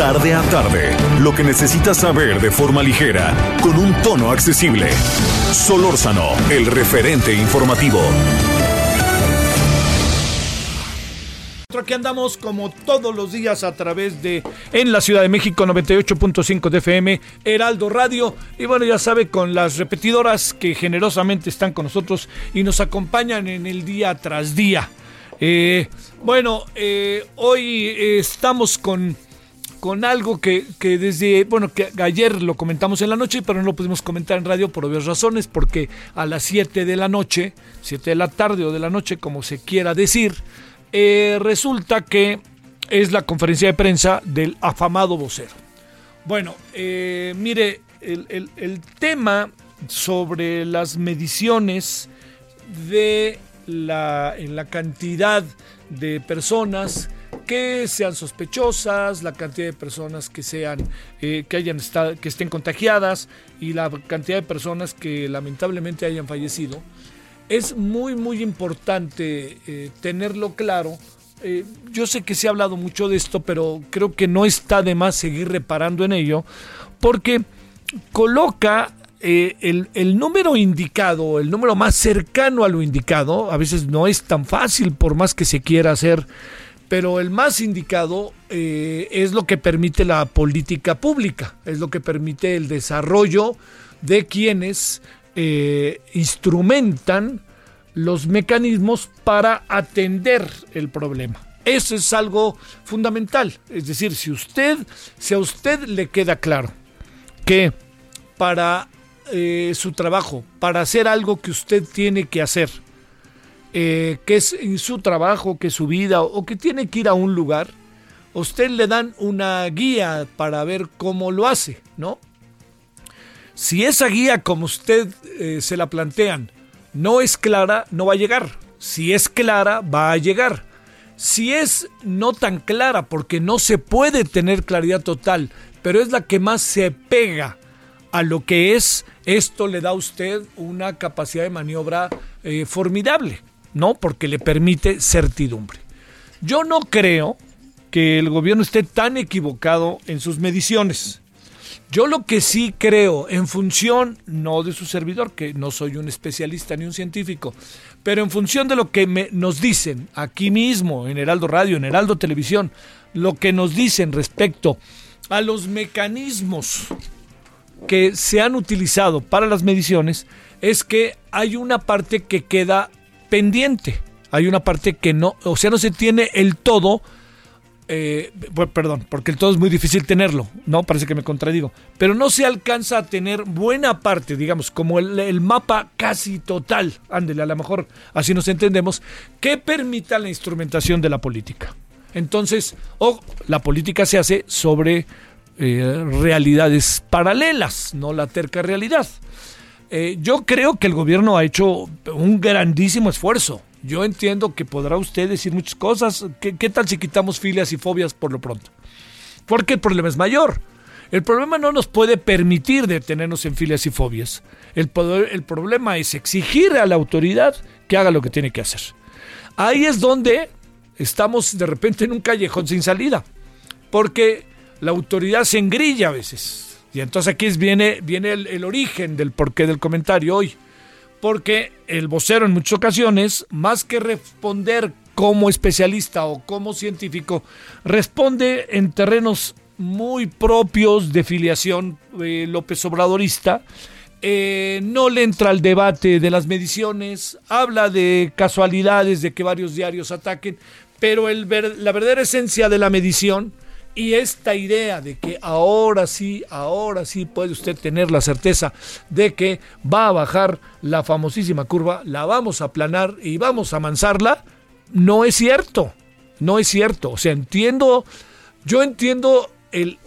Tarde a tarde, lo que necesitas saber de forma ligera, con un tono accesible. Solórzano, el referente informativo. Aquí andamos como todos los días a través de en la Ciudad de México 98.5 de FM, Heraldo Radio y bueno ya sabe con las repetidoras que generosamente están con nosotros y nos acompañan en el día tras día. Eh, bueno, eh, hoy estamos con con algo que, que, desde, bueno, que ayer lo comentamos en la noche, pero no lo pudimos comentar en radio por obvias razones, porque a las 7 de la noche, 7 de la tarde o de la noche, como se quiera decir, eh, resulta que es la conferencia de prensa del afamado vocero. Bueno, eh, mire, el, el, el tema sobre las mediciones de la, en la cantidad de personas que sean sospechosas, la cantidad de personas que sean eh, que hayan estado, que estén contagiadas y la cantidad de personas que lamentablemente hayan fallecido. Es muy muy importante eh, tenerlo claro. Eh, yo sé que se ha hablado mucho de esto, pero creo que no está de más seguir reparando en ello, porque coloca el, el, número indicado, el número más cercano a lo indicado, a veces no es tan fácil por más que se quiera hacer, pero el más indicado eh, es lo que permite la política pública, es lo que permite el desarrollo de quienes eh, instrumentan los mecanismos para atender el problema. Eso es algo fundamental. Es decir, si usted, si a usted le queda claro que para eh, su trabajo, para hacer algo que usted tiene que hacer, eh, que es en su trabajo, que es su vida, o que tiene que ir a un lugar, usted le dan una guía para ver cómo lo hace, ¿no? Si esa guía, como usted eh, se la plantean, no es clara, no va a llegar. Si es clara, va a llegar. Si es no tan clara, porque no se puede tener claridad total, pero es la que más se pega a lo que es, esto le da a usted una capacidad de maniobra eh, formidable, ¿no? Porque le permite certidumbre. Yo no creo que el gobierno esté tan equivocado en sus mediciones. Yo lo que sí creo, en función, no de su servidor, que no soy un especialista ni un científico, pero en función de lo que nos dicen aquí mismo, en Heraldo Radio, en Heraldo Televisión, lo que nos dicen respecto a los mecanismos que se han utilizado para las mediciones es que hay una parte que queda pendiente. Hay una parte que no, o sea, no se tiene el todo. Eh, perdón, porque el todo es muy difícil tenerlo, ¿no? Parece que me contradigo. Pero no se alcanza a tener buena parte, digamos, como el, mapa casi total, ándele, a lo mejor así nos entendemos, que permita la instrumentación de la política. Entonces, o la política se hace sobre eh, realidades paralelas, no la terca realidad. Eh, yo creo que el gobierno ha hecho un grandísimo esfuerzo. Yo entiendo que podrá usted decir muchas cosas. ¿Qué, ¿Qué, tal si quitamos filias y fobias por lo pronto? Porque el problema es mayor. El problema no nos puede permitir detenernos en filias y fobias. El, poder, el problema es exigir a la autoridad que haga lo que tiene que hacer. Ahí es donde estamos de repente en un callejón sin salida. Porque la autoridad se engrilla a veces. Y entonces aquí viene, viene el, origen del porqué del comentario hoy. Porque el vocero en muchas ocasiones, más que responder como especialista o como científico, responde en terrenos muy propios de filiación eh, López Obradorista. Eh, no le entra al debate de las mediciones, habla de casualidades, de que varios diarios ataquen, pero el ver, la verdadera esencia de la medición y esta idea de que ahora sí, ahora sí puede usted tener la certeza de que va a bajar la famosísima curva, la vamos a aplanar y vamos a amansarla, no es cierto. No es cierto. O sea, entiendo, yo entiendo el,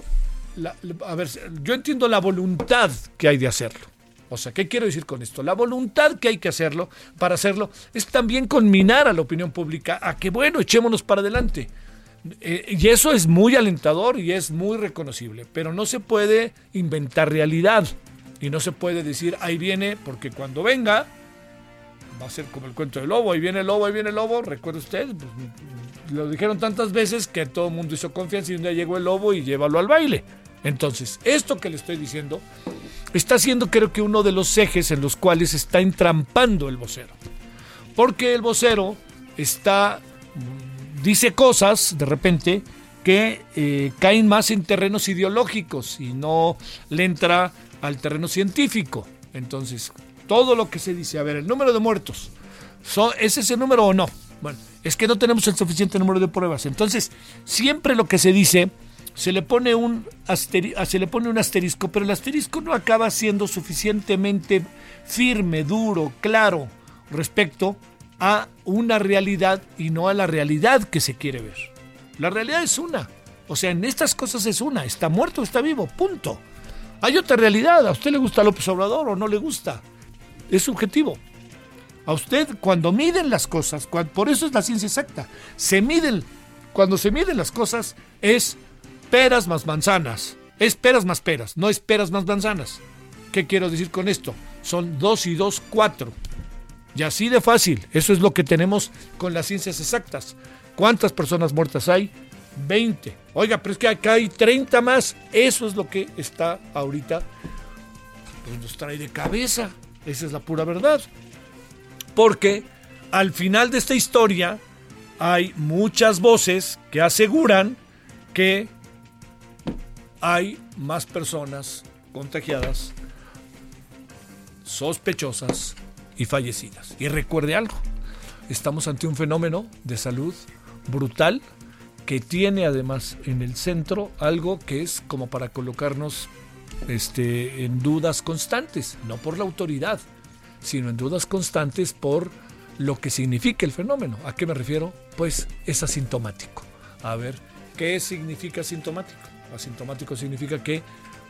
a ver, yo entiendo la voluntad que hay de hacerlo. O sea, ¿qué quiero decir con esto? La voluntad que hay que hacerlo para hacerlo es también conminar a la opinión pública a que, bueno, echémonos para adelante. Eh, y eso es muy alentador y es muy reconocible, pero no se puede inventar realidad y no se puede decir, ahí viene, porque cuando venga, va a ser como el cuento del lobo, ahí viene el lobo, ahí viene el lobo, recuerda usted, pues, lo dijeron tantas veces que todo el mundo hizo confianza y un día llegó el lobo y llévalo al baile. Entonces, esto que le estoy diciendo está siendo creo que uno de los ejes en los cuales está entrampando el vocero. Porque el vocero está, dice cosas de repente que eh, caen más en terrenos ideológicos y no le entra al terreno científico. Entonces, todo lo que se dice, a ver, el número de muertos, ¿es ese número o no? Bueno, es que no tenemos el suficiente número de pruebas. Entonces, siempre lo que se dice se le pone un ah, se le pone un asterisco, pero el asterisco no acaba siendo suficientemente firme, duro, claro respecto a una realidad y no a la realidad que se quiere ver. La realidad es una. O sea, en estas cosas es una. Está muerto o está vivo. Punto. Hay otra realidad. ¿A usted le gusta López Obrador o no le gusta? Es subjetivo. A usted cuando miden las cosas, por eso es la ciencia exacta, se miden, cuando se miden las cosas es peras más manzanas. Es peras más peras, no es peras más manzanas. ¿Qué quiero decir con esto? Son 2 y 2, 4. Y así de fácil. Eso es lo que tenemos con las ciencias exactas. ¿Cuántas personas muertas hay? 20. Oiga, pero es que acá hay 30 más. Eso es lo que está ahorita. Pues nos trae de cabeza. Esa es la pura verdad. Porque al final de esta historia hay muchas voces que aseguran que hay más personas contagiadas, sospechosas y fallecidas. Y recuerde algo, estamos ante un fenómeno de salud brutal que tiene además en el centro algo que es como para colocarnos este, en dudas constantes, no por la autoridad, sino en dudas constantes por lo que significa el fenómeno. ¿A qué me refiero? Pues es asintomático. A ver, ¿qué significa asintomático? Asintomático significa que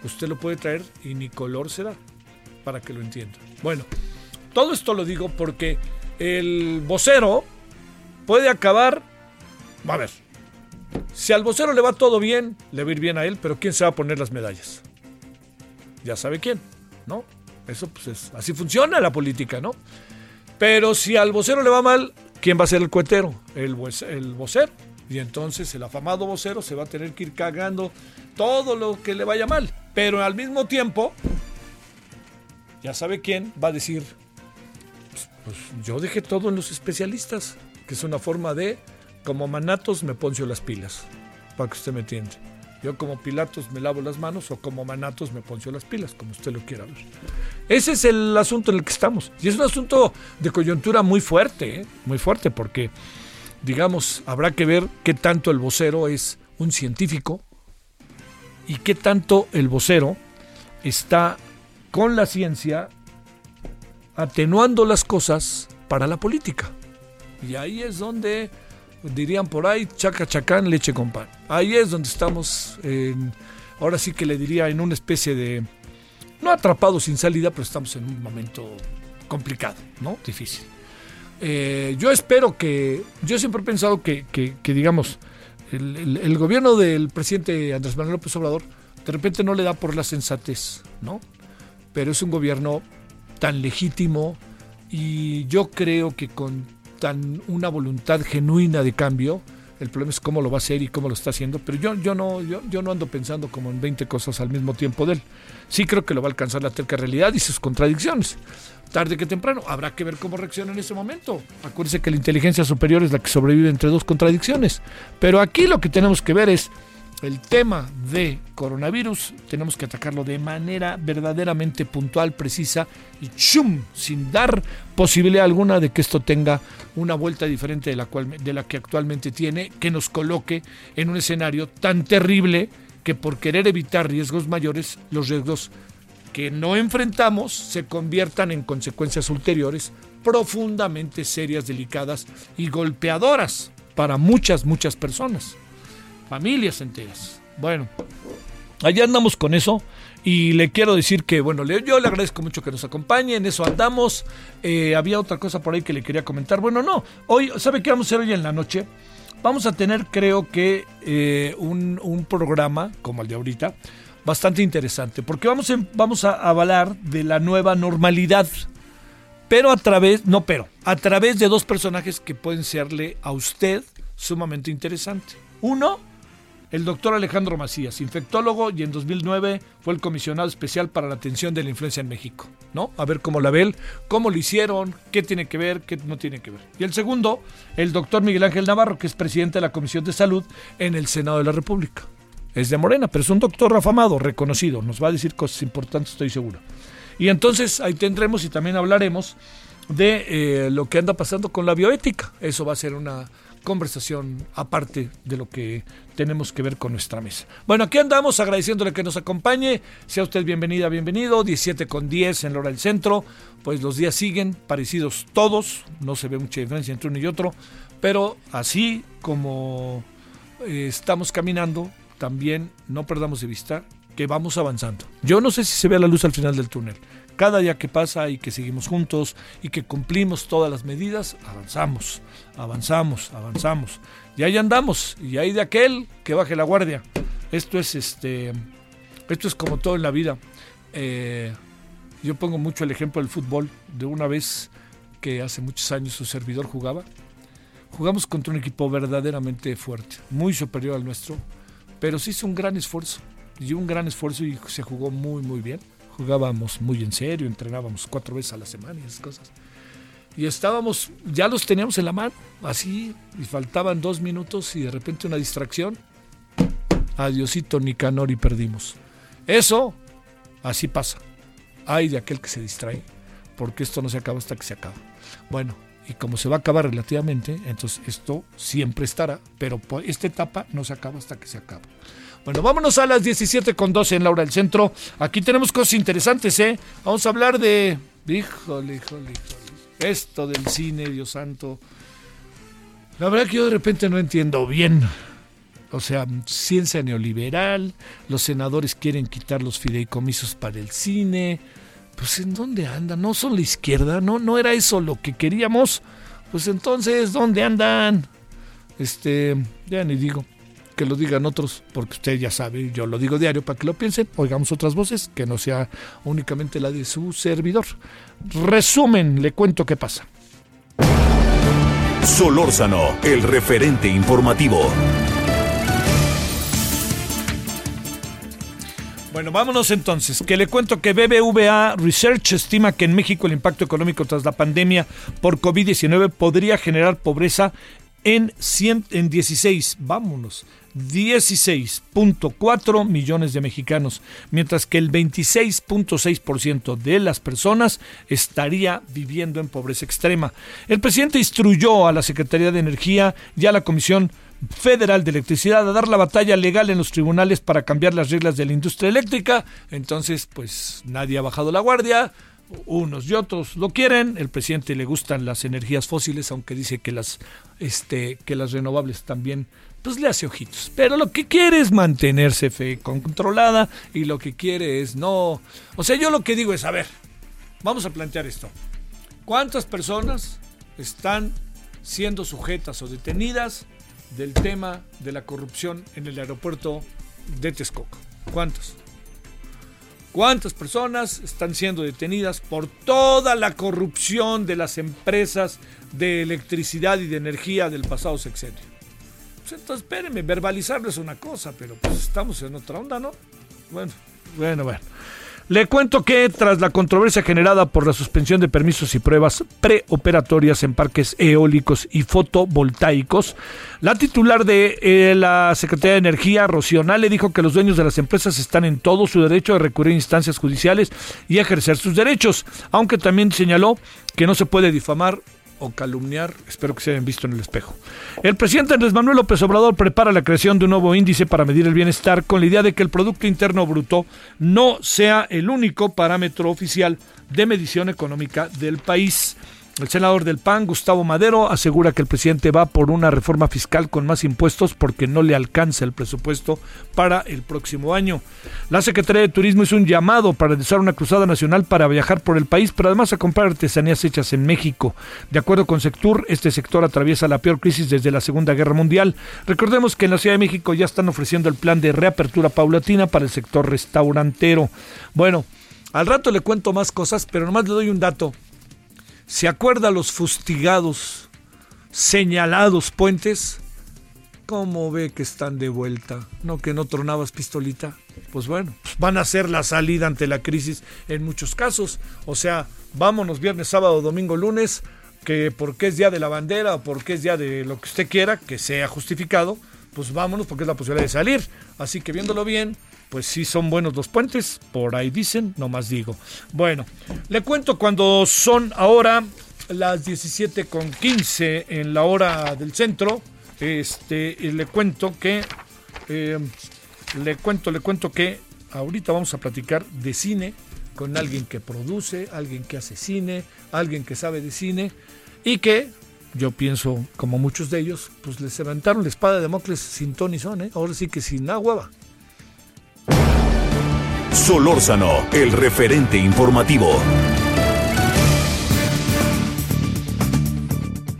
usted lo puede traer y ni color se da, para que lo entienda. Bueno, todo esto lo digo porque el vocero puede acabar. A ver, si al vocero le va todo bien, le va a ir bien a él, pero ¿quién se va a poner las medallas? Ya sabe quién, ¿no? Eso pues es, así funciona la política, ¿no? Pero si al vocero le va mal, ¿quién va a ser el cuetero? El, el vocero. Y entonces el afamado vocero se va a tener que ir cagando todo lo que le vaya mal. Pero al mismo tiempo, ya sabe quién va a decir, pues, yo dejé todo en los especialistas, que es una forma de, como manatos me poncio las pilas, para que usted me entienda. Yo como Pilatos me lavo las manos o como Manatos me poncio las pilas, como usted lo quiera ver. Ese es el asunto en el que estamos. Y es un asunto de coyuntura muy fuerte, ¿eh? muy fuerte, porque digamos, habrá que ver qué tanto el vocero es un científico y qué tanto el vocero está con la ciencia atenuando las cosas para la política. Y ahí es donde, dirían por ahí, chaca chacán, leche con pan. Ahí es donde estamos, ahora sí que le diría, en una especie de, no atrapado sin salida, pero estamos en un momento complicado, ¿no? Difícil. Eh, yo espero que, yo siempre he pensado que, digamos, el, gobierno del presidente Andrés Manuel López Obrador de repente no le da por la sensatez, ¿no? Pero es un gobierno tan legítimo y yo creo que con tan una voluntad genuina de cambio, el problema es cómo lo va a hacer y cómo lo está haciendo, pero yo, yo, no, yo, yo no ando pensando como en 20 cosas al mismo tiempo de él. Sí creo que lo va a alcanzar la terca realidad y sus contradicciones tarde que temprano. Habrá que ver cómo reacciona en ese momento. Acuérdense que la inteligencia superior es la que sobrevive entre dos contradicciones. Pero aquí lo que tenemos que ver es el tema de coronavirus. Tenemos que atacarlo de manera verdaderamente puntual, precisa y chum, sin dar posibilidad alguna de que esto tenga una vuelta diferente de la, cual, de la que actualmente tiene, que nos coloque en un escenario tan terrible que por querer evitar riesgos mayores, los riesgos que no enfrentamos se conviertan en consecuencias ulteriores profundamente serias, delicadas y golpeadoras para muchas, muchas personas, familias enteras. Bueno, allá andamos con eso. Y le quiero decir que, bueno, yo le agradezco mucho que nos acompañe, en eso andamos. Eh, había otra cosa por ahí que le quería comentar. Bueno, no, hoy, ¿sabe qué vamos a hacer hoy en la noche? Vamos a tener, creo que, eh, un, un, programa, como el de ahorita, bastante interesante, porque vamos, vamos a hablar de la nueva normalidad, pero a través, no pero, a través de dos personajes que pueden serle a usted sumamente interesante. Uno, el doctor Alejandro Macías, infectólogo y en 2009 fue el comisionado especial para la atención de la influencia en México, ¿no? A ver cómo la ve cómo lo hicieron, qué tiene que ver, qué no tiene que ver. Y el segundo, el doctor Miguel Ángel Navarro, que es presidente de la Comisión de Salud en el Senado de la República. Es de Morena, pero es un doctor afamado, reconocido, nos va a decir cosas importantes, estoy seguro. Y entonces ahí tendremos y también hablaremos de eh, lo que anda pasando con la bioética. Eso va a ser una conversación aparte de lo que tenemos que ver con nuestra mesa. Bueno, aquí andamos agradeciéndole que nos acompañe. Sea usted bienvenida, bienvenido. 17 con 10 en la hora del centro. Pues los días siguen parecidos todos. No se ve mucha diferencia entre uno y otro. Pero así como eh, estamos caminando, también no perdamos de vista que vamos avanzando. Yo no sé si se ve la luz al final del túnel cada día que pasa y que seguimos juntos y que cumplimos todas las medidas, avanzamos, avanzamos, avanzamos. Y ahí andamos, y ahí de aquel que baje la guardia. Esto es este esto es como todo en la vida. Eh, yo pongo mucho el ejemplo del fútbol, de una vez que hace muchos años su servidor jugaba. Jugamos contra un equipo verdaderamente fuerte, muy superior al nuestro, pero se hizo un gran esfuerzo, y un gran esfuerzo y se jugó muy, muy bien jugábamos muy en serio, entrenábamos cuatro veces a la semana y esas cosas. Y estábamos, ya los teníamos en la mano, así, y faltaban dos minutos y de repente una distracción. Adiosito Nicanor y perdimos. Eso, así pasa. Hay de aquel que se distrae, porque esto no se acaba hasta que se acaba. Bueno, y como se va a acabar relativamente, entonces esto siempre estará, pero esta etapa no se acaba hasta que se acaba. Bueno, vámonos a las 17 con 12 en Laura del Centro. Aquí tenemos cosas interesantes, ¿eh? Vamos a hablar de... Híjole, híjole, híjole. Esto del cine, Dios santo. La verdad que yo de repente no entiendo bien. O sea, ciencia neoliberal, los senadores quieren quitar los fideicomisos para el cine. Pues ¿en dónde andan? ¿No son la izquierda? ¿No, no era eso lo que queríamos? Pues entonces, ¿dónde andan? Este, ya ni digo que lo digan otros, porque usted ya sabe, yo lo digo diario para que lo piensen, oigamos otras voces, que no sea únicamente la de su servidor. Resumen, le cuento qué pasa. Solórzano, el referente informativo. Bueno, vámonos entonces. Que le cuento que BBVA Research estima que en México el impacto económico tras la pandemia por COVID-19 podría generar pobreza en, 100, en 16, vámonos, 16.4 millones de mexicanos, mientras que el 26.6% de las personas estaría viviendo en pobreza extrema. El presidente instruyó a la Secretaría de Energía y a la Comisión Federal de Electricidad a dar la batalla legal en los tribunales para cambiar las reglas de la industria eléctrica. Entonces, pues nadie ha bajado la guardia unos y otros lo quieren. El presidente le gustan las energías fósiles, aunque dice que las, este, que las renovables también, pues le hace ojitos. Pero lo que quiere es mantenerse fe controlada y lo que quiere es no. O sea, yo lo que digo es, a ver, vamos a plantear esto. ¿Cuántas personas están siendo sujetas o detenidas del tema de la corrupción en el aeropuerto de Texcoco? ¿Cuántas? ¿Cuántas personas están siendo detenidas por toda la corrupción de las empresas de electricidad y de energía del pasado sexenio? Entonces, espérenme, verbalizarlo es una cosa, pero pues estamos en otra onda, ¿no? Bueno, bueno, bueno. Le cuento que tras la controversia generada por la suspensión de permisos y pruebas preoperatorias en parques eólicos y fotovoltaicos, la titular de eh, la Secretaría de Energía, Rocío le dijo que los dueños de las empresas están en todo su derecho de recurrir a instancias judiciales y ejercer sus derechos, aunque también señaló que no se puede difamar o calumniar, espero que se hayan visto en el espejo. El presidente Andrés Manuel López Obrador prepara la creación de un nuevo índice para medir el bienestar con la idea de que el Producto Interno Bruto no sea el único parámetro oficial de medición económica del país. El senador del PAN, Gustavo Madero, asegura que el presidente va por una reforma fiscal con más impuestos porque no le alcanza el presupuesto para el próximo año. La Secretaría de Turismo hizo un llamado para realizar una cruzada nacional para viajar por el país, pero además a comprar artesanías hechas en México. De acuerdo con Sectur, este sector atraviesa la peor crisis desde la Segunda Guerra Mundial. Recordemos que en la Ciudad de México ya están ofreciendo el plan de reapertura paulatina para el sector restaurantero. Bueno, al rato le cuento más cosas, pero nomás le doy un dato. ¿Se acuerda los fustigados, señalados puentes? ¿Cómo ve que están de vuelta? ¿No que no tronabas pistolita? Pues bueno, pues van a ser la salida ante la crisis en muchos casos. O sea, vámonos viernes, sábado, domingo, lunes, que porque es día de la bandera o porque es día de lo que usted quiera, que sea justificado, pues vámonos porque es la posibilidad de salir. Así que viéndolo bien, pues sí son buenos los puentes, por ahí dicen, no más digo. Bueno, le cuento cuando son ahora las 17 con 15 en la hora del centro. Este, y le cuento que eh, le cuento, le cuento que ahorita vamos a platicar de cine con alguien que produce, alguien que hace cine, alguien que sabe de cine y que yo pienso, como muchos de ellos, pues les levantaron la espada de Democles sin ton y son, ¿eh? ahora sí que sin agua va. Solórzano, el referente informativo.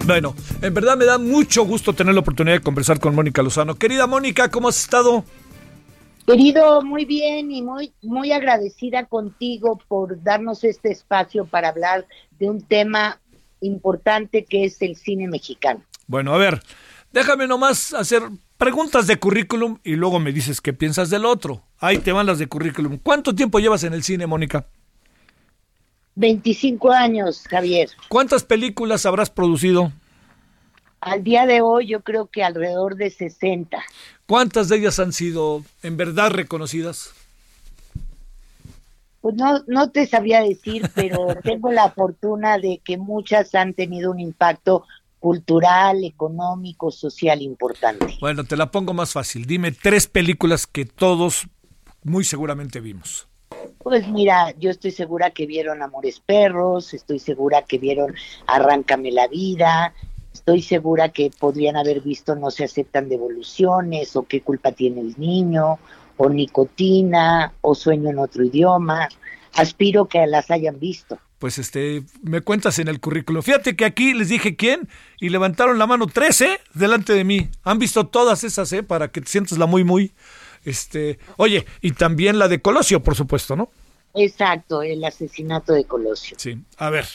Bueno, en verdad me da mucho gusto tener la oportunidad de conversar con Mónica Lozano. Querida Mónica, ¿cómo has estado? Querido, muy bien y muy, muy agradecida contigo por darnos este espacio para hablar de un tema importante que es el cine mexicano. Bueno, a ver, déjame nomás hacer preguntas de currículum y luego me dices qué piensas del otro. Ahí te van las de currículum. ¿Cuánto tiempo llevas en el cine, Mónica? 25 años, Javier. ¿Cuántas películas habrás producido? Al día de hoy yo creo que alrededor de 60. ¿Cuántas de ellas han sido en verdad reconocidas? Pues no, no te sabría decir, pero tengo la fortuna de que muchas han tenido un impacto cultural, económico, social importante. Bueno, te la pongo más fácil. Dime tres películas que todos muy seguramente vimos. Pues mira, yo estoy segura que vieron Amores Perros, estoy segura que vieron Arráncame la vida, estoy segura que podrían haber visto No se aceptan devoluciones o qué culpa tiene el niño o nicotina o sueño en otro idioma. Aspiro que las hayan visto pues este, me cuentas en el currículo. Fíjate que aquí les dije quién y levantaron la mano 13 delante de mí. Han visto todas esas, ¿eh? Para que te sientas la muy, muy. Este, oye, y también la de Colosio, por supuesto, ¿no? Exacto, el asesinato de Colosio. Sí, a ver.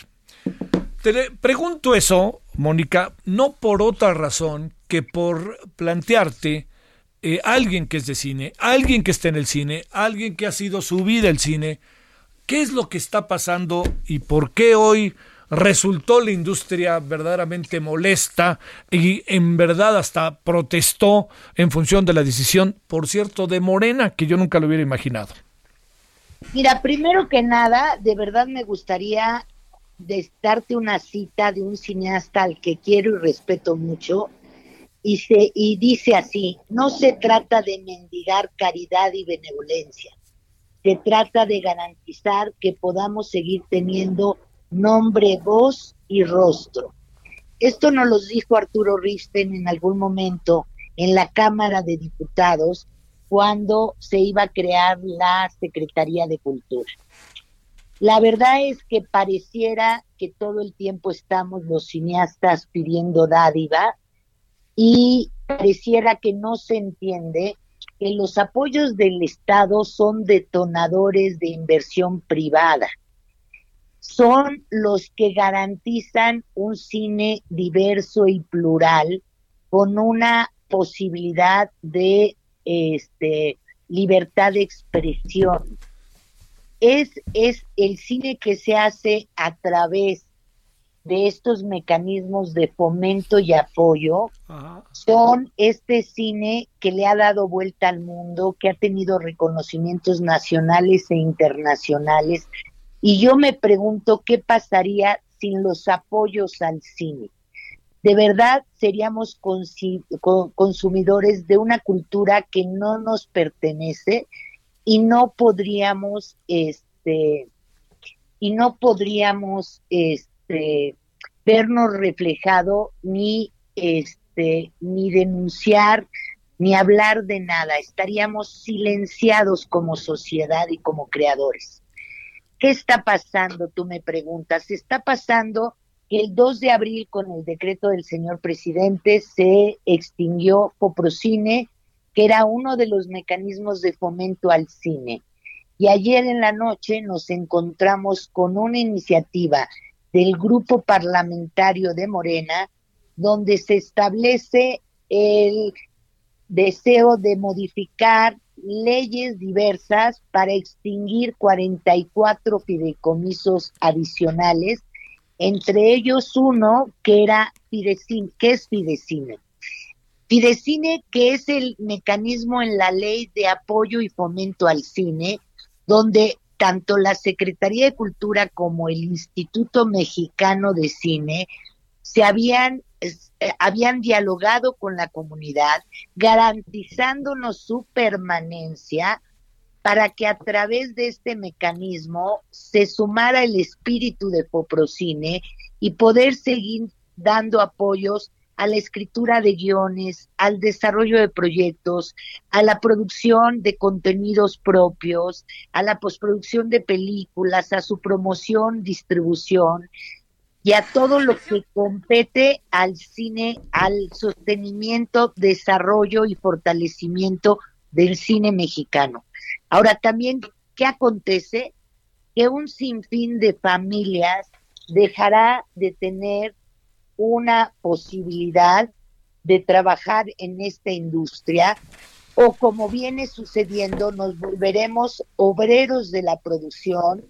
Te pregunto eso, Mónica, no por otra razón que por plantearte eh, alguien que es de cine, alguien que está en el cine, alguien que ha sido su vida el cine, ¿Qué es lo que está pasando y por qué hoy resultó la industria verdaderamente molesta y en verdad hasta protestó en función de la decisión, por cierto, de Morena, que yo nunca lo hubiera imaginado? Mira, primero que nada, de verdad me gustaría darte una cita de un cineasta al que quiero y respeto mucho, y, se, y dice así, no se trata de mendigar caridad y benevolencia, se trata de garantizar que podamos seguir teniendo nombre, voz y rostro. Esto nos lo dijo Arturo Risten en algún momento en la Cámara de Diputados cuando se iba a crear la Secretaría de Cultura. La verdad es que pareciera que todo el tiempo estamos los cineastas pidiendo dádiva y pareciera que no se entiende que los apoyos del Estado son detonadores de inversión privada. Son los que garantizan un cine diverso y plural con una posibilidad de este, libertad de expresión. Es, es el cine que se hace a través de estos mecanismos de fomento y apoyo son este cine que le ha dado vuelta al mundo, que ha tenido reconocimientos nacionales e internacionales. Y yo me pregunto qué pasaría sin los apoyos al cine. De verdad seríamos consumidores de una cultura que no nos pertenece y no podríamos, este, y no podríamos, este, vernos reflejado ni este ni denunciar ni hablar de nada, estaríamos silenciados como sociedad y como creadores. ¿Qué está pasando? Tú me preguntas. Está pasando que el 2 de abril con el decreto del señor presidente se extinguió Poprocine, que era uno de los mecanismos de fomento al cine. Y ayer en la noche nos encontramos con una iniciativa del grupo parlamentario de Morena, donde se establece el deseo de modificar leyes diversas para extinguir 44 fideicomisos adicionales, entre ellos uno que era Fidecine, que es Fidecine. Fidecine, que es el mecanismo en la ley de apoyo y fomento al cine, donde tanto la Secretaría de Cultura como el Instituto Mexicano de Cine se habían eh, habían dialogado con la comunidad, garantizándonos su permanencia para que a través de este mecanismo se sumara el espíritu de Poprocine y poder seguir dando apoyos a la escritura de guiones, al desarrollo de proyectos, a la producción de contenidos propios, a la postproducción de películas, a su promoción, distribución y a todo lo que compete al cine, al sostenimiento, desarrollo y fortalecimiento del cine mexicano. Ahora también, ¿qué acontece? Que un sinfín de familias dejará de tener una posibilidad de trabajar en esta industria o como viene sucediendo, nos volveremos obreros de la producción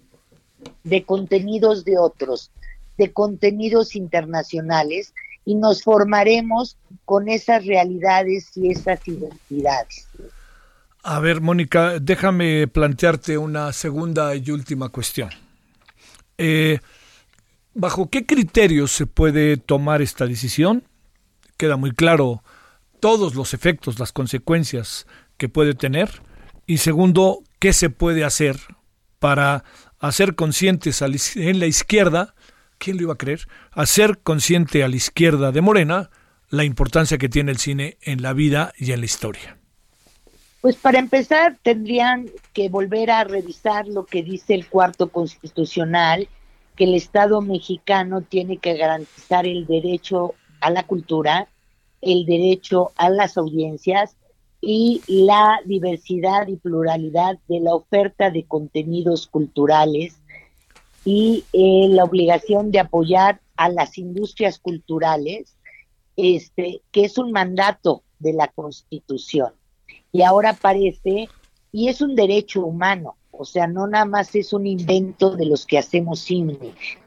de contenidos de otros de contenidos internacionales y nos formaremos con esas realidades y esas identidades. A ver, Mónica, déjame plantearte una segunda y última cuestión. Eh, ¿Bajo qué criterios se puede tomar esta decisión? Queda muy claro todos los efectos, las consecuencias que puede tener. Y segundo, ¿qué se puede hacer para hacer conscientes en la izquierda ¿quién lo iba a creer? Hacer consciente a la izquierda de Morena la importancia que tiene el cine en la vida y en la historia. Pues para empezar tendrían que volver a revisar lo que dice el cuarto constitucional, que el Estado mexicano tiene que garantizar el derecho a la cultura, el derecho a las audiencias y la diversidad y pluralidad de la oferta de contenidos culturales y eh, la obligación de apoyar a las industrias culturales, este, que es un mandato de la Constitución. Y ahora parece, y es un derecho humano, o sea, no nada más es un invento de los que hacemos cine,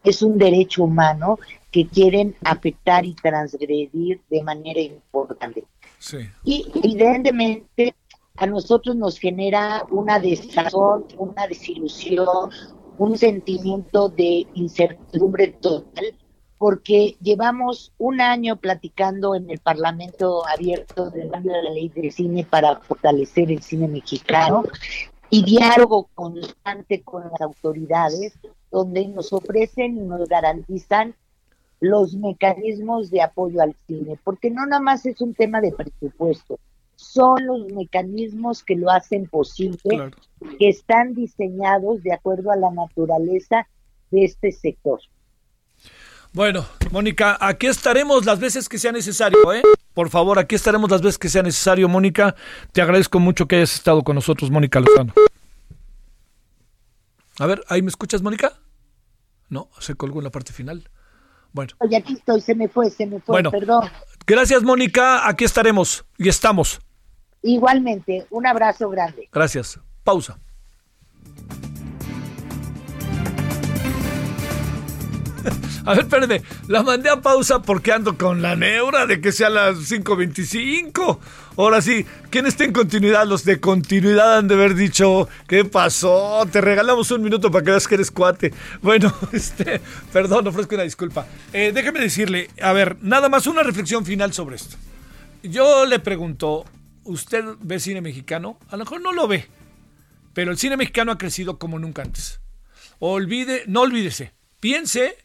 es un derecho humano que quieren afectar y transgredir de manera importante. Y evidentemente a nosotros nos genera una desazón, una desilusión, un sentimiento de incertidumbre total porque llevamos un año platicando en el Parlamento abierto de la ley de cine para fortalecer el cine mexicano y diálogo constante con las autoridades donde nos ofrecen y nos garantizan los mecanismos de apoyo al cine, porque no nada más es un tema de presupuesto, son los mecanismos que lo hacen posible, que están diseñados de acuerdo a la naturaleza de este sector. Bueno, Mónica, aquí estaremos las veces que sea necesario, ¿eh? Por favor, aquí estaremos las veces que sea necesario, Mónica. Te agradezco mucho que hayas estado con nosotros, Mónica Lozano. A ver, ¿ahí me escuchas, Mónica? No, se colgó en la parte final. Bueno. Oye, aquí estoy, se me fue, se me fue, bueno, perdón. Gracias, Mónica. Aquí estaremos y estamos. Igualmente, un abrazo grande. Gracias. Pausa. A ver, espérate, la mandé a pausa porque ando con la neura de que sea las 5.25. Ahora sí, ¿quién está en continuidad? Los de continuidad han de haber dicho, ¿qué pasó? Te regalamos un minuto para que veas que eres cuate. Bueno, este, perdón, ofrezco una disculpa. Eh, déjeme decirle, a ver, nada más una reflexión final sobre esto. Yo le pregunto, ¿usted ve cine mexicano? A lo mejor no lo ve, pero el cine mexicano ha crecido como nunca antes. Olvide, no olvídese, piense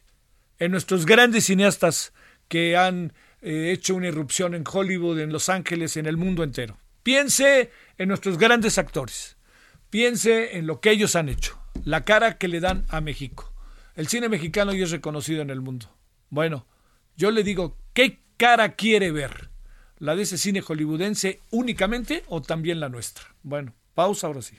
en nuestros grandes cineastas que han eh, hecho una irrupción en Hollywood, en Los Ángeles, en el mundo entero. Piense en nuestros grandes actores. Piense en lo que ellos han hecho, la cara que le dan a México. El cine mexicano ya es reconocido en el mundo. Bueno, yo le digo, ¿qué cara quiere ver? ¿La de ese cine hollywoodense únicamente o también la nuestra? Bueno, pausa ahora sí.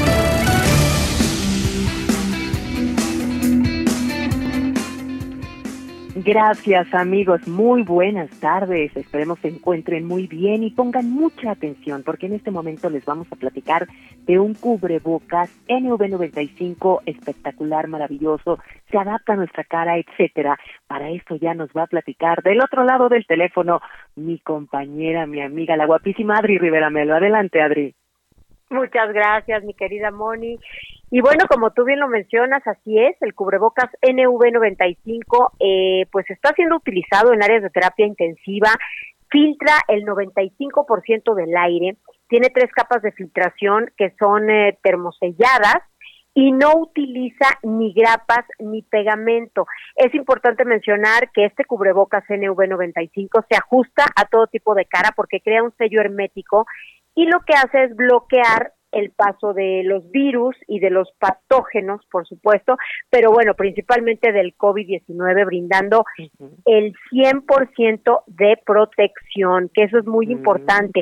Gracias amigos, muy buenas tardes, esperemos se encuentren muy bien y pongan mucha atención porque en este momento les vamos a platicar de un cubrebocas NV95 espectacular, maravilloso, se adapta a nuestra cara, etcétera. Para eso ya nos va a platicar del otro lado del teléfono mi compañera, mi amiga, la guapísima Adri Rivera Melo. Adelante Adri. Muchas gracias, mi querida Moni. Y bueno, como tú bien lo mencionas, así es, el cubrebocas NV95 eh, pues está siendo utilizado en áreas de terapia intensiva, filtra el 95% del aire, tiene tres capas de filtración que son eh, termoselladas y no utiliza ni grapas ni pegamento. Es importante mencionar que este cubrebocas NV95 se ajusta a todo tipo de cara porque crea un sello hermético y lo que hace es bloquear el paso de los virus y de los patógenos, por supuesto, pero bueno, principalmente del COVID-19, brindando el 100% de protección, que eso es muy mm, importante.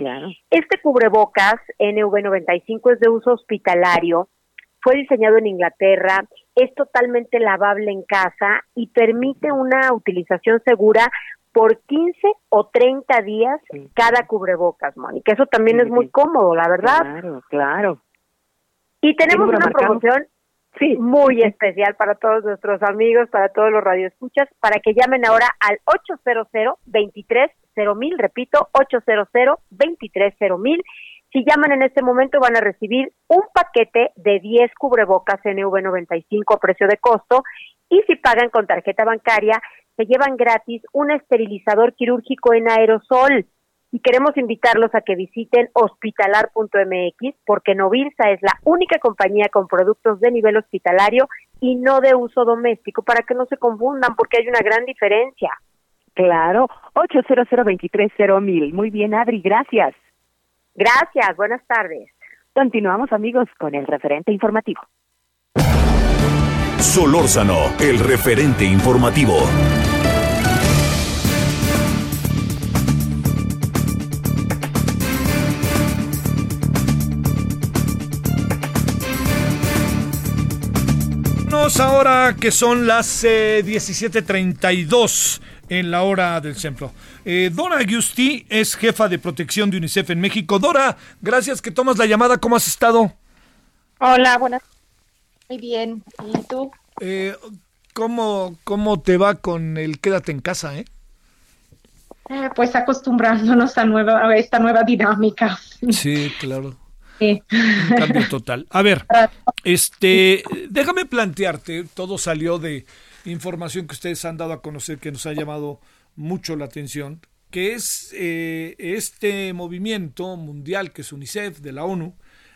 Este cubrebocas NV95 es de uso hospitalario, fue diseñado en Inglaterra, es totalmente lavable en casa y permite una utilización segura por 15 o 30 días cada cubrebocas, Mónica. Eso también es muy cómodo, la verdad. Claro, claro. Y tenemos una promoción sí. muy especial para todos nuestros amigos, para todos los radioescuchas, para que llamen ahora al 800 23 mil, repito, 800 23 mil. Si llaman en este momento van a recibir un paquete de 10 cubrebocas NV95 a precio de costo y si pagan con tarjeta bancaria se llevan gratis un esterilizador quirúrgico en aerosol. Y queremos invitarlos a que visiten hospitalar.mx porque Novilsa es la única compañía con productos de nivel hospitalario y no de uso doméstico para que no se confundan porque hay una gran diferencia. Claro, 800 mil. Muy bien, Adri, gracias. Gracias, buenas tardes. Continuamos, amigos, con el referente informativo. Solórzano, el referente informativo. Ahora que son las 17:32 eh, en la hora del centro. Eh, Dora Agusti es jefa de protección de UNICEF en México. Dora, gracias que tomas la llamada. ¿Cómo has estado? Hola, buenas. Muy bien. ¿Y tú? Eh, ¿cómo, ¿Cómo te va con el quédate en casa, eh? eh pues acostumbrándonos a, nueva, a esta nueva dinámica. Sí, claro. Un cambio total. A ver, este, déjame plantearte, todo salió de información que ustedes han dado a conocer que nos ha llamado mucho la atención, que es eh, este movimiento mundial que es UNICEF de la ONU,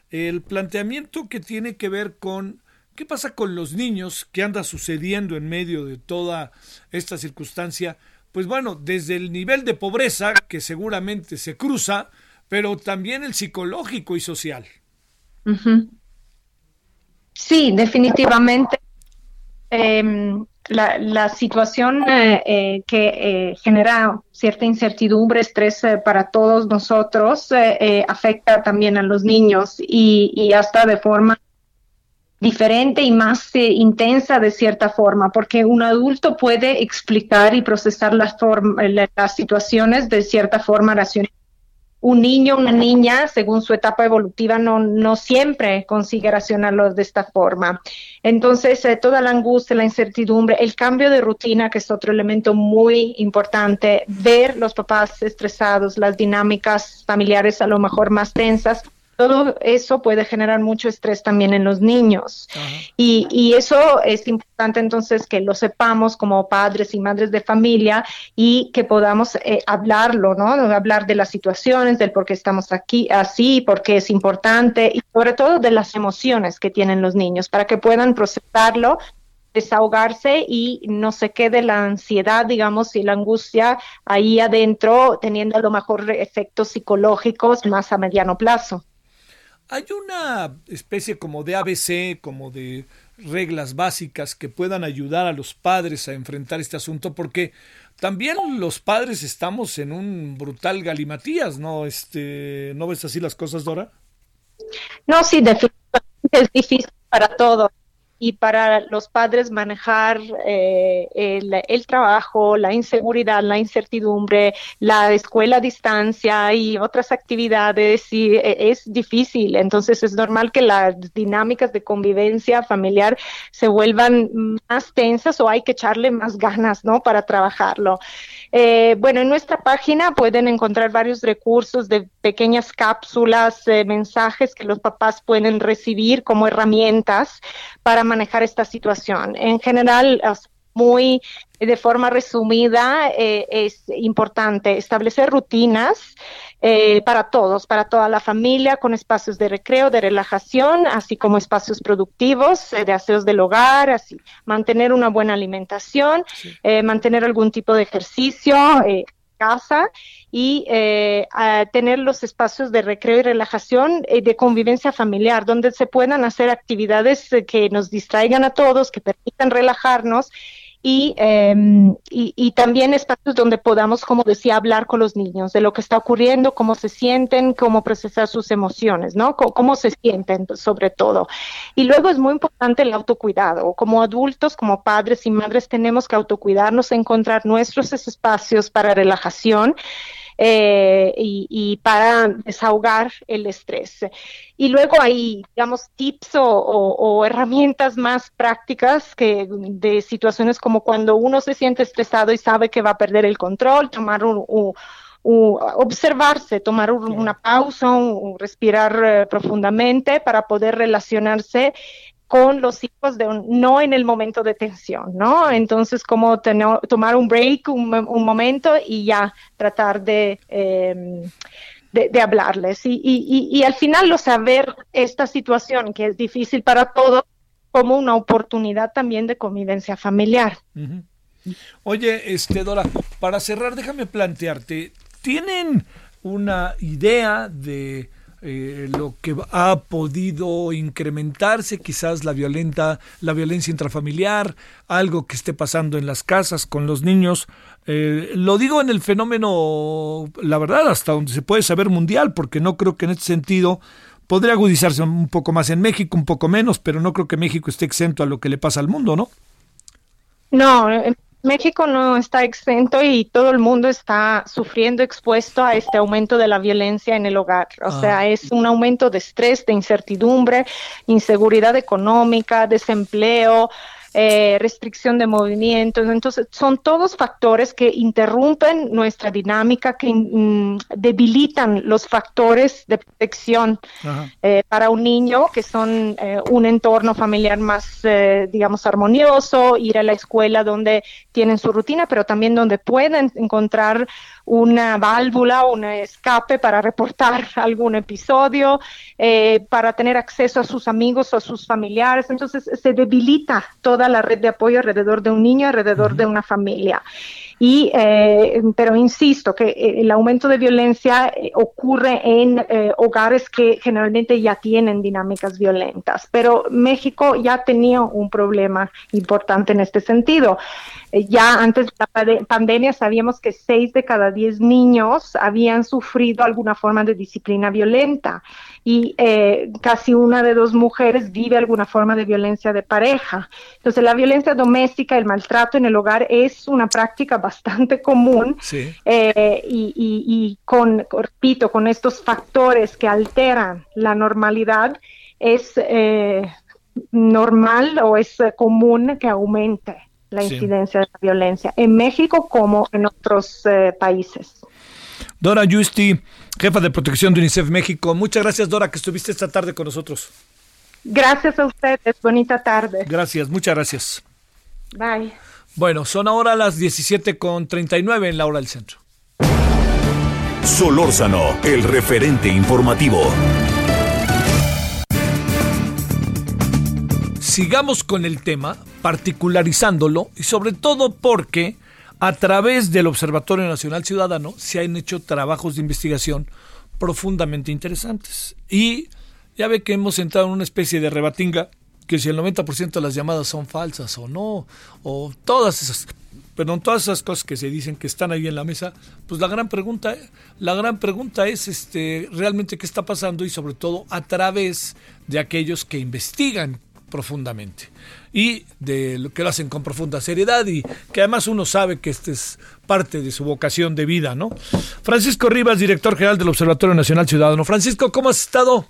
el planteamiento que tiene que ver con qué pasa con los niños que anda sucediendo en medio de toda esta circunstancia, pues bueno, desde el nivel de pobreza que seguramente se cruza, pero también el psicológico y social. Sí, definitivamente. Em, la, situación eh, eh, que eh, genera cierta incertidumbre, estrés para todos nosotros, afecta también a los niños y, hasta de forma diferente y más intensa de cierta forma, porque un adulto puede explicar y procesar las, las situaciones de cierta forma racional un niño, una niña, según su etapa evolutiva, no, no siempre consigue racionarlo de esta forma. Entonces, eh, toda la angustia, la incertidumbre, el cambio de rutina, que es otro elemento muy importante, ver los papás estresados, las dinámicas familiares a lo mejor más tensas, todo eso puede generar mucho estrés también en los niños. Y, y, eso es importante entonces que lo sepamos como padres y madres de familia y que podamos eh, hablarlo, ¿no? Hablar de las situaciones, del por qué estamos aquí así, por qué es importante y sobre todo de las emociones que tienen los niños para que puedan procesarlo desahogarse y no se quede la ansiedad, digamos, y la angustia ahí adentro, teniendo a lo mejor efectos psicológicos más a mediano plazo. Hay una especie como de ABC, como de reglas básicas que puedan ayudar a los padres a enfrentar este asunto, porque también los padres estamos en un brutal galimatías, ¿no? Este, ¿no ves así las cosas, Dora? No, sí, definitivamente es difícil para todos y para los padres manejar eh, el, trabajo, la inseguridad, la incertidumbre, la escuela a distancia y otras actividades y e, es difícil. Entonces es normal que las dinámicas de convivencia familiar se vuelvan más tensas o hay que echarle más ganas, ¿no? Para trabajarlo. Eh, bueno, en nuestra página pueden encontrar varios recursos de pequeñas cápsulas, eh, mensajes que los papás pueden recibir como herramientas para manejar esta situación. En general, muy de forma resumida, eh, es importante establecer rutinas eh, para todos, para toda la familia, con espacios de recreo, de relajación, así como espacios productivos, eh, de aseos del hogar, así, mantener una buena alimentación, mantener algún tipo de ejercicio, casa y tener los espacios de recreo y relajación de convivencia familiar, donde se puedan hacer actividades que nos distraigan a todos, que permitan relajarnos Em, y, y, también espacios donde podamos, como decía, hablar con los niños de lo que está ocurriendo, cómo se sienten, cómo procesar sus emociones, ¿no? cómo se sienten sobre todo. Y luego es muy importante el autocuidado. Como adultos, como padres y madres, tenemos que autocuidarnos, encontrar nuestros espacios para relajación eh, y, para desahogar el estrés. Y luego hay, digamos, tips o, herramientas más prácticas que de situaciones como cuando uno se siente estresado y sabe que va a perder el control, tomar un, observarse, tomar una pausa, respirar eh, profundamente para poder relacionarse con los hijos de no en el momento de tensión, ¿no? Entonces, como tomar un break, un, momento y ya tratar de, em, de, hablarles. Y, al final, lo saber esta situación que es difícil para todos como una oportunidad también de convivencia familiar. Oye, este Dora, para cerrar, déjame plantearte, ¿tienen una idea de eh, lo que ha podido incrementarse, quizás la violenta, la violencia intrafamiliar, algo que esté pasando en las casas con los niños. Eh, lo digo en el fenómeno, la verdad, hasta donde se puede saber mundial, porque no creo que en este sentido podría agudizarse un poco más en México, un poco menos, pero no creo que México esté exento a lo que le pasa al mundo, ¿no? No, México no está exento y todo el mundo está sufriendo expuesto a este aumento de la violencia en el hogar. O ah. sea, es un aumento de estrés, de incertidumbre, inseguridad económica, desempleo, eh, restricción de movimientos. Entonces, son todos factores que interrumpen nuestra dinámica, que mm, debilitan los factores de protección eh, para un niño, que son eh, un entorno familiar más, digamos, armonioso, ir a la escuela donde tienen su rutina, pero también donde pueden encontrar una válvula, un escape para reportar algún episodio, eh, para tener acceso a sus amigos o a sus familiares. Entonces se debilita toda la red de apoyo alrededor de un niño, alrededor de una familia. Y, eh, pero insisto que eh, el aumento de violencia ocurre en hogares que generalmente ya tienen dinámicas violentas, pero México ya tenía un problema importante en este sentido. Eh, ya antes de la pandemia sabíamos que seis de cada diez niños habían sufrido alguna forma de disciplina violenta y eh, casi una de dos mujeres vive alguna forma de violencia de pareja. Entonces la violencia doméstica, el maltrato en el hogar es una práctica bastante común eh, y, y, con, repito, con estos factores que alteran la normalidad, es normal o es común que aumente la incidencia de la violencia en México como en otros eh, países. Dora Justi, jefa de protección de UNICEF México. Muchas gracias, Dora, que estuviste esta tarde con nosotros. Gracias a ustedes. Bonita tarde. Gracias, muchas gracias. Bye. Bueno, son ahora las 17.39 en la hora del centro. Solórzano, el referente informativo. Sigamos con el tema, particularizándolo y sobre todo porque a través del Observatorio Nacional Ciudadano se han hecho trabajos de investigación profundamente interesantes. Y ya ve que hemos entrado en una especie de rebatinga que si el 90% de las llamadas son falsas o no, o todas esas, perdón, todas esas cosas que se dicen que están ahí en la mesa, pues la gran pregunta, la gran pregunta es este realmente qué está pasando y sobre todo a través de aquellos que investigan profundamente y de lo que lo hacen con profunda seriedad y que además uno sabe que este es parte de su vocación de vida, ¿no? Francisco Rivas, director general del Observatorio Nacional Ciudadano. Francisco, ¿cómo has estado?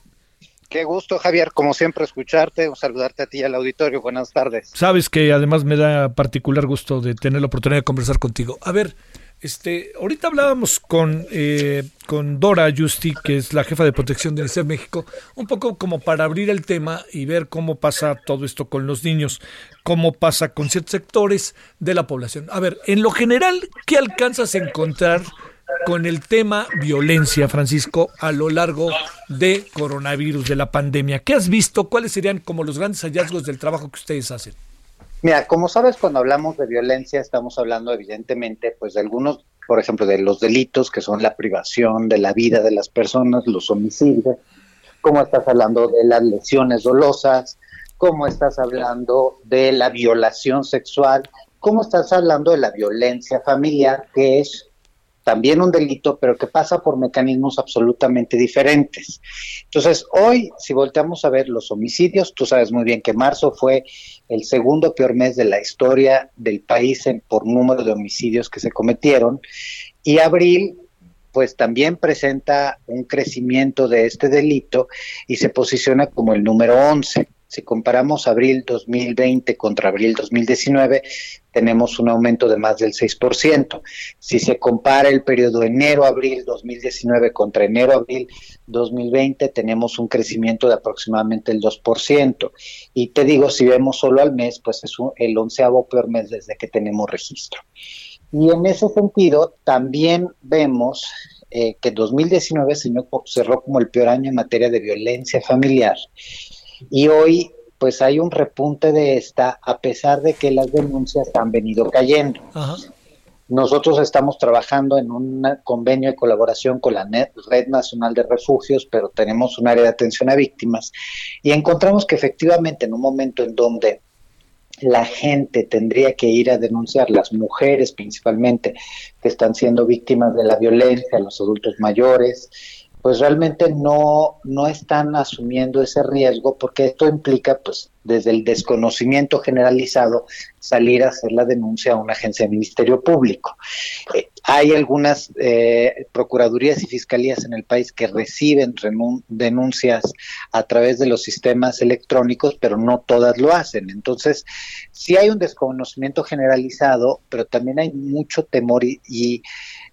Qué gusto, Javier, como siempre, escucharte, saludarte a ti y al auditorio. Buenas tardes. Sabes que además me da particular gusto de tener la oportunidad de conversar contigo. A ver, este, ahorita hablábamos con, eh, con Dora Justi, que es la jefa de protección de UNICEF México, un poco como para abrir el tema y ver cómo pasa todo esto con los niños, cómo pasa con ciertos sectores de la población. A ver, en lo general, ¿qué alcanzas a encontrar con el tema violencia, Francisco, a lo largo de coronavirus, de la pandemia. ¿Qué has visto? ¿Cuáles serían como los grandes hallazgos del trabajo que ustedes hacen? Mira, como sabes, cuando hablamos de violencia estamos hablando evidentemente pues de algunos, por ejemplo, de los delitos que son la privación de la vida de las personas, los homicidios, como estás hablando de las lesiones dolosas, cómo estás hablando de la violación sexual, cómo estás hablando de la violencia familiar, que es también un delito, pero que pasa por mecanismos absolutamente diferentes. Entonces, hoy, si volteamos a ver los homicidios, tú sabes muy bien que marzo fue el segundo peor mes de la historia del país en, por número de homicidios que se cometieron, y abril pues también presenta un crecimiento de este delito y se posiciona como el número 11. Si comparamos abril 2020 contra abril 2019, tenemos un aumento de más del 6%. Si se compara el periodo enero-abril 2019 contra enero-abril 2020, tenemos un crecimiento de aproximadamente el 2%. Y te digo, si vemos solo al mes, pues es el onceavo peor mes desde que tenemos registro. Y en ese sentido, también vemos eh, que 2019 cerró como el peor año en materia de violencia familiar y hoy pues hay un repunte de esta a pesar de que las denuncias han venido cayendo. Nosotros estamos trabajando en un convenio de colaboración con la Red Nacional de Refugios, pero tenemos un área de atención a víctimas y encontramos que efectivamente en un momento en donde la gente tendría que ir a denunciar, las mujeres principalmente, que están siendo víctimas de la violencia, los adultos mayores, pues realmente no, no están asumiendo ese riesgo porque esto implica, pues, desde el desconocimiento generalizado, salir a hacer la denuncia a una agencia de Ministerio Público. Eh, hay algunas eh, procuradurías y fiscalías en el país que reciben denuncias a través de los sistemas electrónicos, pero no todas lo hacen. Entonces, sí hay un desconocimiento generalizado, pero también hay mucho temor y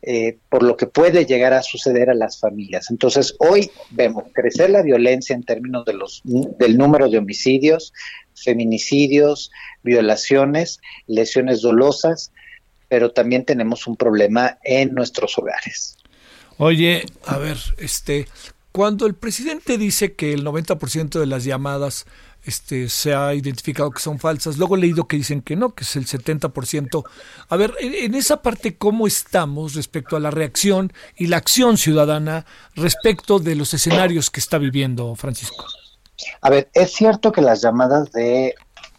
eh, por lo que puede llegar a suceder a las familias. Entonces, hoy vemos crecer la violencia en términos de los, del número de homicidios, feminicidios, violaciones, lesiones dolosas, pero también tenemos un problema en nuestros hogares. Oye, a ver, este, cuando el presidente dice que el 90% de las llamadas este, se ha identificado que son falsas. Luego he leído que dicen que no, que es el 70%. A ver, en, esa parte, ¿cómo estamos respecto a la reacción y la acción ciudadana respecto de los escenarios que está viviendo Francisco? A ver, es cierto que las llamadas de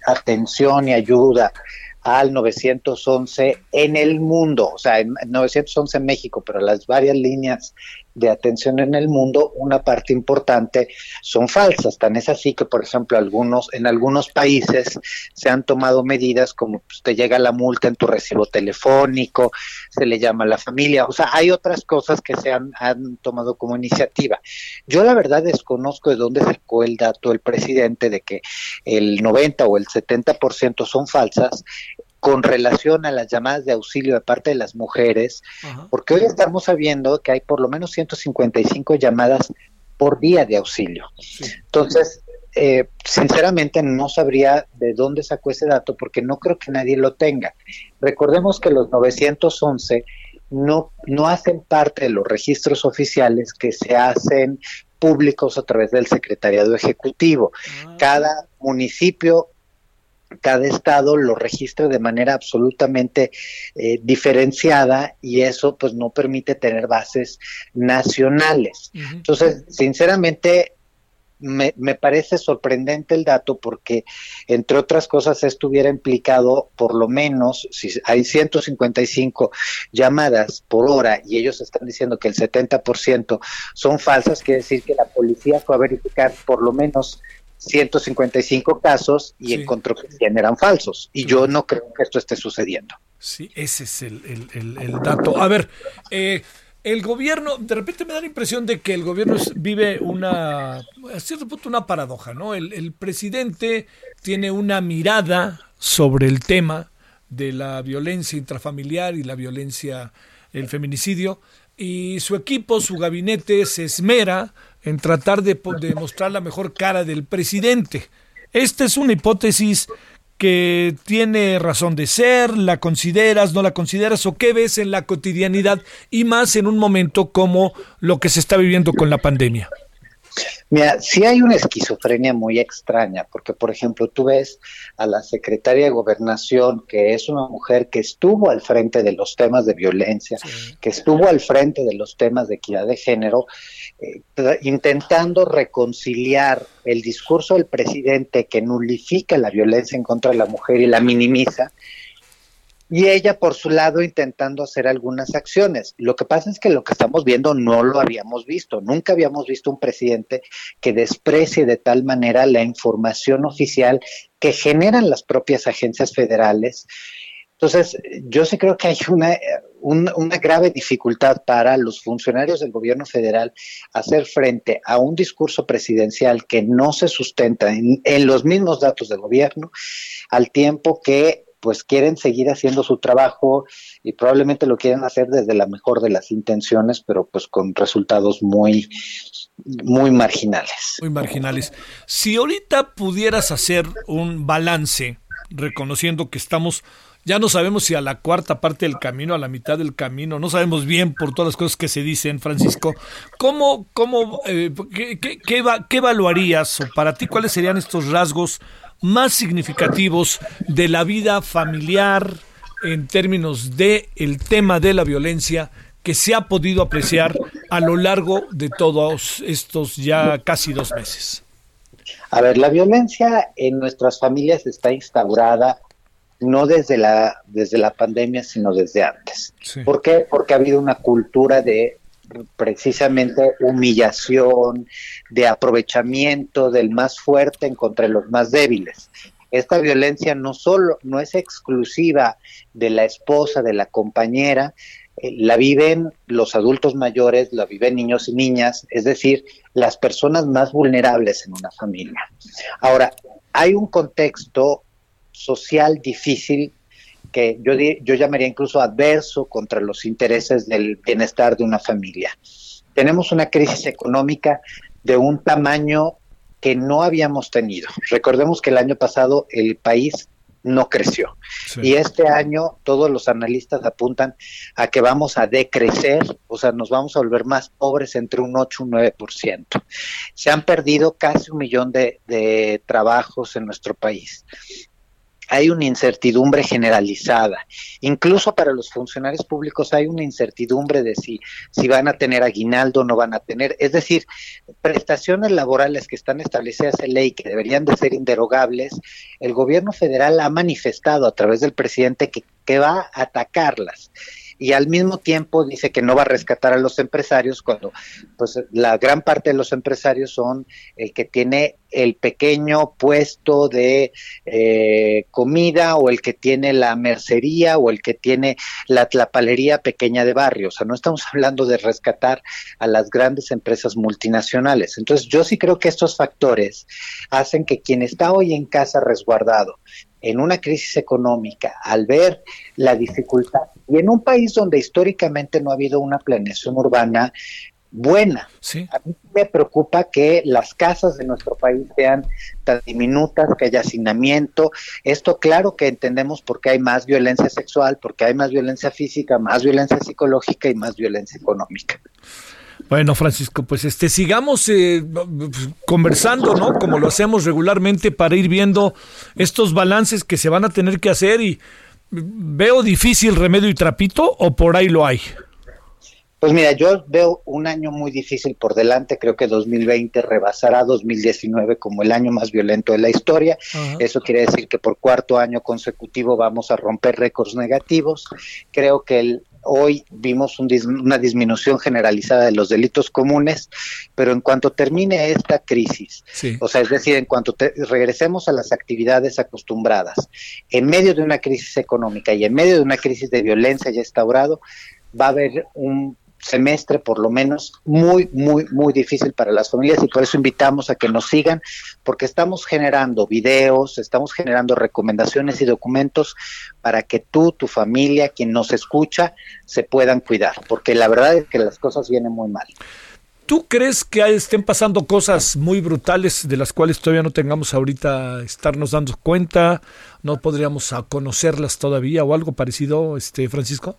atención y ayuda al 911 en el mundo, o sea, en 911 en México, pero las varias líneas de atención en el mundo, una parte importante son falsas. Tan es así que, por ejemplo, algunos, en algunos países se han tomado medidas como pues, te llega la multa en tu recibo telefónico, se le llama a la familia, o sea, hay otras cosas que se han, han tomado como iniciativa. Yo la verdad desconozco de dónde sacó el dato el presidente de que el 90 o el 70% son falsas con relación a las llamadas de auxilio de parte de las mujeres, porque hoy estamos sabiendo que hay por lo menos 155 llamadas por día de auxilio. Entonces, eh, sinceramente no sabría de dónde sacó ese dato porque no creo que nadie lo tenga. Recordemos que los 911 no, no hacen parte de los registros oficiales que se hacen públicos a través del secretariado ejecutivo. Ah. Cada municipio cada estado lo registra de manera absolutamente eh, diferenciada y eso pues no permite tener bases nacionales. Entonces, sinceramente, me, me, parece sorprendente el dato porque, entre otras cosas, estuviera implicado por lo menos, si hay 155 llamadas por hora y ellos están diciendo que el 70% son falsas, quiere decir que la policía fue a verificar por lo menos 155 casos y encontró que 100 eran falsos. Y yo no creo que esto esté sucediendo. Sí, ese es el, el, dato. A ver, eh, el gobierno, de repente me da la impresión de que el gobierno vive una, a cierto punto, una paradoja, ¿no? El, el presidente tiene una mirada sobre el tema de la violencia intrafamiliar y la violencia, el feminicidio, y su equipo, su gabinete se esmera en tratar de, de mostrar la mejor cara del presidente. Esta es una hipótesis que tiene razón de ser, la consideras, no la consideras o qué ves en la cotidianidad y más en un momento como lo que se está viviendo con la pandemia. Mira, sí hay una esquizofrenia muy extraña, porque por ejemplo tú ves a la secretaria de gobernación, que es una mujer que estuvo al frente de los temas de violencia, que estuvo al frente de los temas de equidad de género, intentando reconciliar el discurso del presidente que nulifica la violencia en contra de la mujer y la minimiza, y ella por su lado intentando hacer algunas acciones. Lo que pasa es que lo que estamos viendo no lo habíamos visto. Nunca habíamos visto un presidente que desprecie de tal manera la información oficial que generan las propias agencias federales. Entonces, yo sí creo que hay una, una, grave dificultad para los funcionarios del gobierno federal hacer frente a un discurso presidencial que no se sustenta en los mismos datos del gobierno, al tiempo que pues quieren seguir haciendo su trabajo y probablemente lo quieren hacer desde la mejor de las intenciones, pero pues con resultados muy, muy marginales. Muy marginales. Si ahorita pudieras hacer un balance, reconociendo que estamos ya no sabemos si a la cuarta parte del camino, a la mitad del camino, no sabemos bien por todas las cosas que se dicen, Francisco. ¿Cómo, cómo, eh, qué, qué, qué, qué, evaluarías o para ti cuáles serían estos rasgos más significativos de la vida familiar en términos de el tema de la violencia que se ha podido apreciar a lo largo de todos estos ya casi dos meses? A ver, la violencia en nuestras familias está instaurada no desde la, desde la pandemia, sino desde antes. ¿Por qué? Porque ha habido una cultura de precisamente humillación, de aprovechamiento del más fuerte en contra de los más débiles. Esta violencia no solo no es exclusiva de la esposa, de la compañera, eh, la viven los adultos mayores, la viven niños y niñas, es decir, las personas más vulnerables en una familia. Ahora, hay un contexto social difícil que yo, yo llamaría incluso adverso contra los intereses del bienestar de una familia. Tenemos una crisis económica de un tamaño que no habíamos tenido. Recordemos que el año pasado el país no creció. Y este año todos los analistas apuntan a que vamos a decrecer, o sea, nos vamos a volver más pobres entre un 8 y un 9%. Se han perdido casi un millón de, de trabajos en nuestro país hay una incertidumbre generalizada. Incluso para los funcionarios públicos hay una incertidumbre de si, si van a tener aguinaldo o no van a tener. Es decir, prestaciones laborales que están establecidas en ley que deberían de ser inderogables, el gobierno federal ha manifestado a través del presidente que, que va a atacarlas y al mismo tiempo dice que no va a rescatar a los empresarios cuando pues la gran parte de los empresarios son el que tiene el pequeño puesto de eh, comida o el que tiene la mercería o el que tiene la tlapalería pequeña de barrio. O sea, no estamos hablando de rescatar a las grandes empresas multinacionales. Entonces, yo sí creo que estos factores hacen que quien está hoy en casa resguardado en una crisis económica, al ver la dificultad, y en un país donde históricamente no ha habido una planeación urbana buena. A mí me preocupa que las casas de nuestro país sean tan diminutas, que haya hacinamiento. Esto claro que entendemos porque hay más violencia sexual, porque hay más violencia física, más violencia psicológica y más violencia económica. Bueno, Francisco, pues este sigamos eh, conversando, ¿no? Como lo hacemos regularmente para ir viendo estos balances que se van a tener que hacer y veo difícil remedio y trapito o por ahí lo hay. Pues mira, yo veo un año muy difícil por delante. Creo que 2020 rebasará 2019 como el año más violento de la historia. Eso quiere decir que por cuarto año consecutivo vamos a romper récords negativos. Creo que el, hoy vimos una disminución generalizada de los delitos comunes, pero en cuanto termine esta crisis, o sea, es decir, en cuanto regresemos a las actividades acostumbradas, en medio de una crisis económica y en medio de una crisis de violencia ya instaurado, va a haber un semestre por lo menos muy, muy, muy difícil para las familias y por eso invitamos a que nos sigan porque estamos generando videos, estamos generando recomendaciones y documentos para que tú, tu familia, quien nos escucha, se puedan cuidar, porque la verdad es que las cosas vienen muy mal. ¿Tú crees que estén pasando cosas muy brutales de las cuales todavía no tengamos ahorita estarnos dando cuenta? ¿No podríamos conocerlas todavía o algo parecido, este Francisco?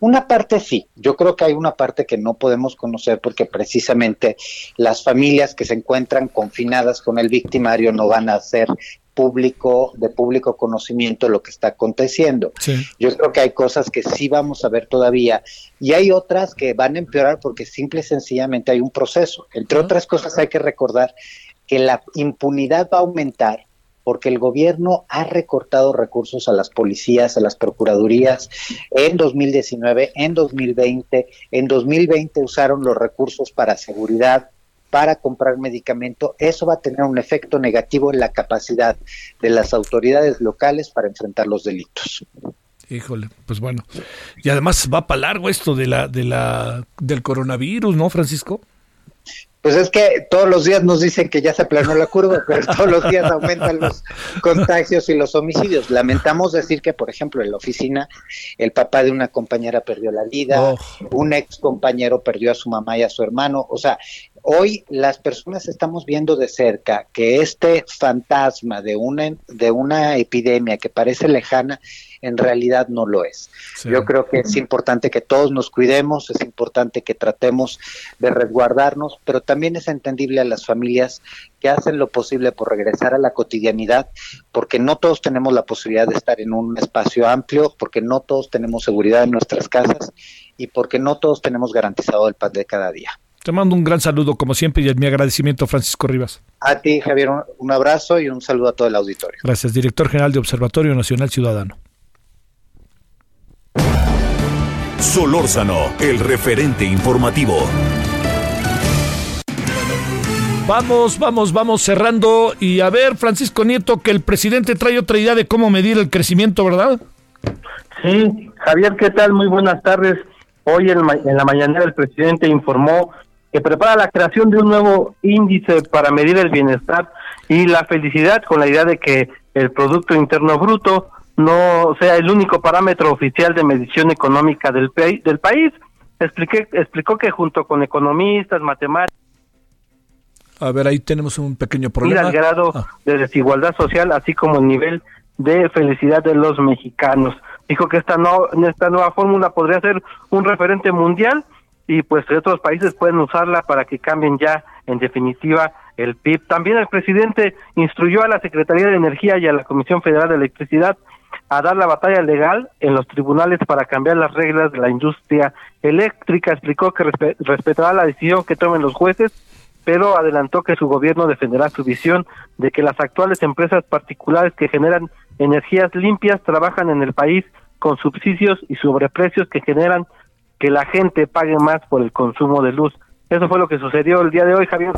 Una parte sí, yo creo que hay una parte que no podemos conocer porque precisamente las familias que se encuentran confinadas con el victimario no van a ser público, de público conocimiento lo que está aconteciendo. Yo creo que hay cosas que sí vamos a ver todavía y hay otras que van a empeorar porque simple y sencillamente hay un proceso. Entre otras cosas hay que recordar que la impunidad va a aumentar porque el gobierno ha recortado recursos a las policías, a las procuradurías en 2019, en 2020. En 2020 usaron los recursos para seguridad, para comprar medicamento. Eso va a tener un efecto negativo en la capacidad de las autoridades locales para enfrentar los delitos. Híjole, pues bueno. Y además va para largo esto de la, de la, del coronavirus, ¿no, Francisco? Pues es que todos los días nos dicen que ya se aplanó la curva, pero todos los días aumentan los contagios y los homicidios. Lamentamos decir que, por ejemplo, en la oficina, el papá de una compañera perdió la vida, oh. un ex compañero perdió a su mamá y a su hermano. O sea, hoy las personas estamos viendo de cerca que este fantasma de una, de una epidemia que parece lejana en realidad no lo es. Yo creo que es importante que todos nos cuidemos, es importante que tratemos de resguardarnos, pero también es entendible a las familias que hacen lo posible por regresar a la cotidianidad, porque no todos tenemos la posibilidad de estar en un espacio amplio, porque no todos tenemos seguridad en nuestras casas y porque no todos tenemos garantizado el pan de cada día. Te mando un gran saludo, como siempre, y mi agradecimiento, Francisco Rivas. A ti, Javier, un abrazo y un saludo a todo el auditorio. Gracias, director general de Observatorio Nacional Ciudadano. Solórzano, el referente informativo. Vamos, vamos, vamos cerrando. Y a ver, Francisco Nieto, que el presidente trae otra idea de cómo medir el crecimiento, ¿verdad? Sí, Javier, ¿qué tal? Muy buenas tardes. Hoy en, en la mañana el presidente informó que prepara la creación de un nuevo índice para medir el bienestar y la felicidad con la idea de que el Producto Interno Bruto no sea el único parámetro oficial de medición económica del, del país. Expliqué, explicó que junto con economistas, matemáticos, a ver, ahí tenemos un pequeño problema. el grado ah. de desigualdad social, así como el nivel de felicidad de los mexicanos. Dijo que esta, no, esta nueva fórmula podría ser un referente mundial y pues otros países pueden usarla para que cambien ya en definitiva el PIB. También el presidente instruyó a la Secretaría de Energía y a la Comisión Federal de Electricidad a dar la batalla legal en los tribunales para cambiar las reglas de la industria eléctrica. Explicó que respetará la decisión que tomen los jueces, pero adelantó que su gobierno defenderá su visión de que las actuales empresas particulares que generan energías limpias trabajan en el país con subsidios y sobreprecios que generan que la gente pague más por el consumo de luz. Eso fue lo que sucedió el día de hoy, Javier.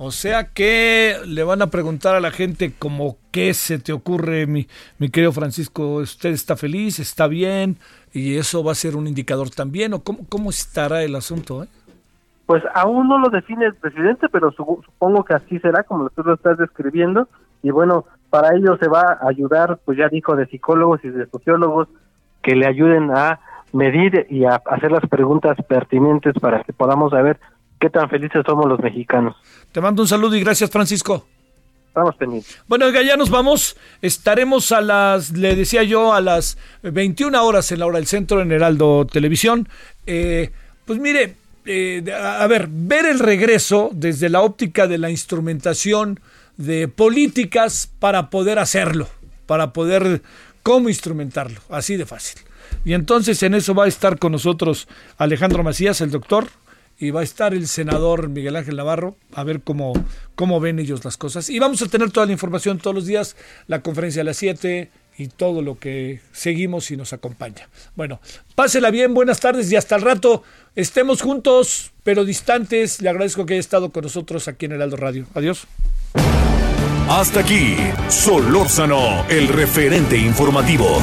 O sea que le van a preguntar a la gente como qué se te ocurre, mi, mi querido Francisco, ¿usted está feliz? ¿Está bien? Y eso va a ser un indicador también, ¿o cómo, cómo estará el asunto? Eh? Pues aún no lo define el presidente, pero supongo que así será, como tú lo estás describiendo. Y bueno, para ello se va a ayudar, pues ya dijo, de psicólogos y de sociólogos que le ayuden a medir y a hacer las preguntas pertinentes para que podamos saber qué tan felices somos los mexicanos. Te mando un saludo y gracias, Francisco. Estamos pendientes. Bueno, ya nos vamos. Estaremos a las, le decía yo, a las 21 horas en la hora del centro en Heraldo Televisión. Eh, pues mire, eh, a ver, ver el regreso desde la óptica de la instrumentación de políticas para poder hacerlo, para poder cómo instrumentarlo, así de fácil. Y entonces en eso va a estar con nosotros Alejandro Macías, el doctor, y va a estar el senador Miguel Ángel Navarro a ver cómo, cómo ven ellos las cosas. Y vamos a tener toda la información todos los días, la conferencia a las 7 y todo lo que seguimos y nos acompaña. Bueno, pásela bien, buenas tardes y hasta el rato. Estemos juntos, pero distantes. Le agradezco que haya estado con nosotros aquí en el Aldo Radio. Adiós. Hasta aquí, Solórzano, el referente informativo.